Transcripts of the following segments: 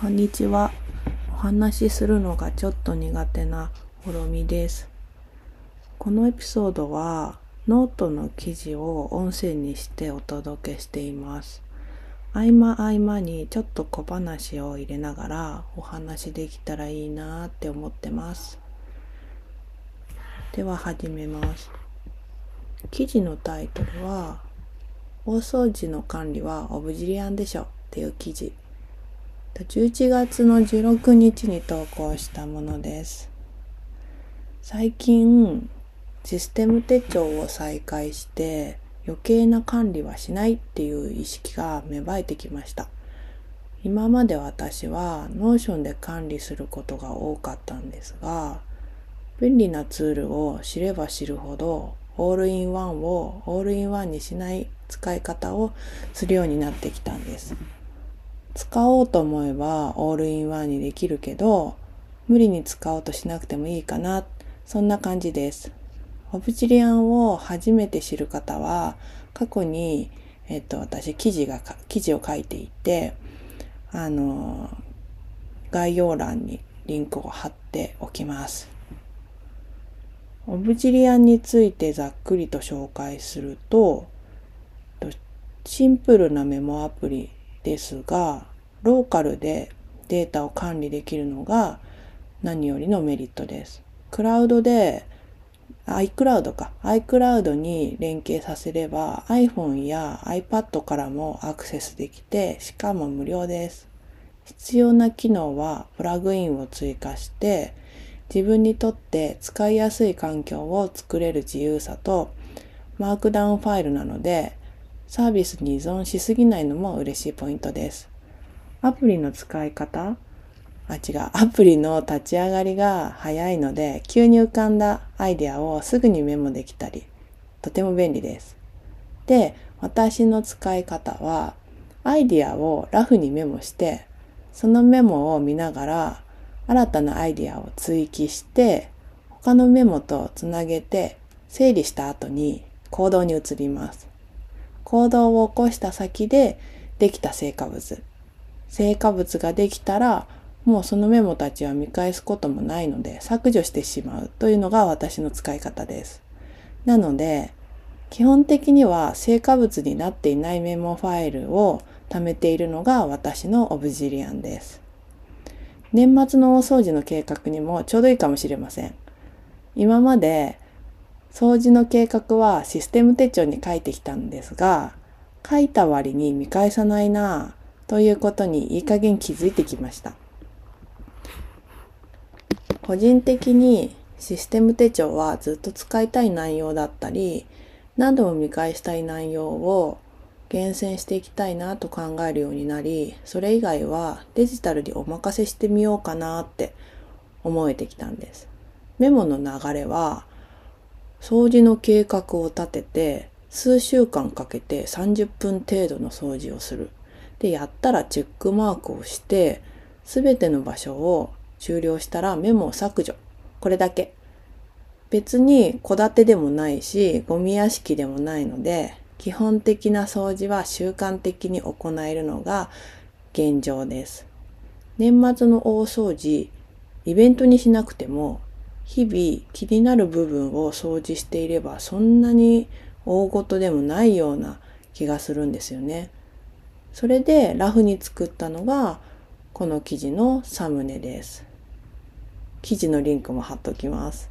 こんにちは。お話しするのがちょっと苦手なほろみです。このエピソードはノートの記事を音声にしてお届けしています。合間合間にちょっと小話を入れながらお話できたらいいなって思ってます。では始めます。記事のタイトルは大掃除の管理は Obsidian でしょっていう記事。11月の16日に投稿したものです。最近、システム手帳を再開して余計な管理はしないっていう意識が芽生えてきました。今まで私は Notion で管理することが多かったんですが、便利なツールを知れば知るほどオールインワンをオールインワンにしない使い方をするようになってきたんです。使おうと思えばオールインワンにできるけど、無理に使おうとしなくてもいいかな。そんな感じです。オブジリアンを初めて知る方は、過去に、えっと、私、記事が、記事を書いていて、あの、概要欄にリンクを貼っておきます。オブジリアンについてざっくりと紹介すると、シンプルなメモアプリですが、ローカルでデータを管理できるのが何よりのメリットです。クラウドで iCloud か iCloud に連携させれば iPhone や iPad からもアクセスできてしかも無料です。必要な機能はプラグインを追加して自分にとって使いやすい環境を作れる自由さとマークダウンファイルなのでサービスに依存しすぎないのも嬉しいポイントです。アプリの使い方？あ、違う。アプリの立ち上がりが早いので、急に浮かんだアイデアをすぐにメモできたり、とても便利です。で、私の使い方は、アイディアをラフにメモして、そのメモを見ながら、新たなアイディアを追記して、他のメモとつなげて、整理した後に行動に移ります。行動を起こした先でできた成果物。成果物ができたら、もうそのメモたちは見返すこともないので削除してしまうというのが私の使い方です。なので、基本的には成果物になっていないメモファイルを貯めているのが私のオブジリアンです。年末の大掃除の計画にもちょうどいいかもしれません。今まで掃除の計画はシステム手帳に書いてきたんですが、書いた割に見返さないなぁということにいい加減気づいてきました。個人的にシステム手帳はずっと使いたい内容だったり、何度も見返したい内容を厳選していきたいなと考えるようになり、それ以外はデジタルにお任せしてみようかなって思えてきたんです。メモの流れは掃除の計画を立てて、数週間かけて30分程度の掃除をする。で、やったらチェックマークをして、すべての場所を終了したらメモを削除。これだけ。別に戸建てでもないし、ゴミ屋敷でもないので、基本的な掃除は習慣的に行えるのが現状です。年末の大掃除、イベントにしなくても日々気になる部分を掃除していればそんなに大事でもないような気がするんですよね。それでラフに作ったのがこの記事のサムネです。記事のリンクも貼っときます。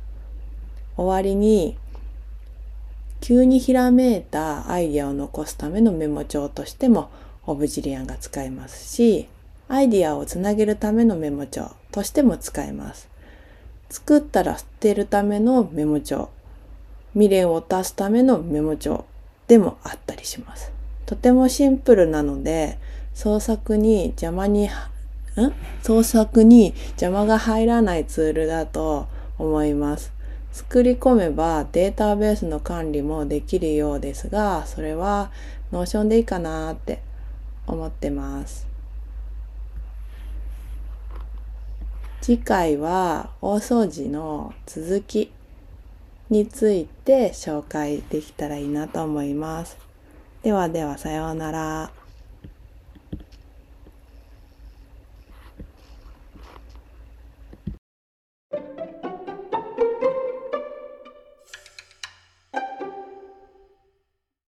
終わりに急にひらめいたアイディアを残すためのメモ帳としてもオブジリアンが使えますし、アイディアをつなげるためのメモ帳としても使えます。作ったら捨てるためのメモ帳、未練を足すためのメモ帳でもあったりします。とてもシンプルなので、創作に邪魔に、ん？創作に邪魔が入らないツールだと思います。作り込めばデータベースの管理もできるようですが、それはNotion でいいかなって思ってます。次回は大掃除の続きについて紹介できたらいいなと思います。ではではさようなら。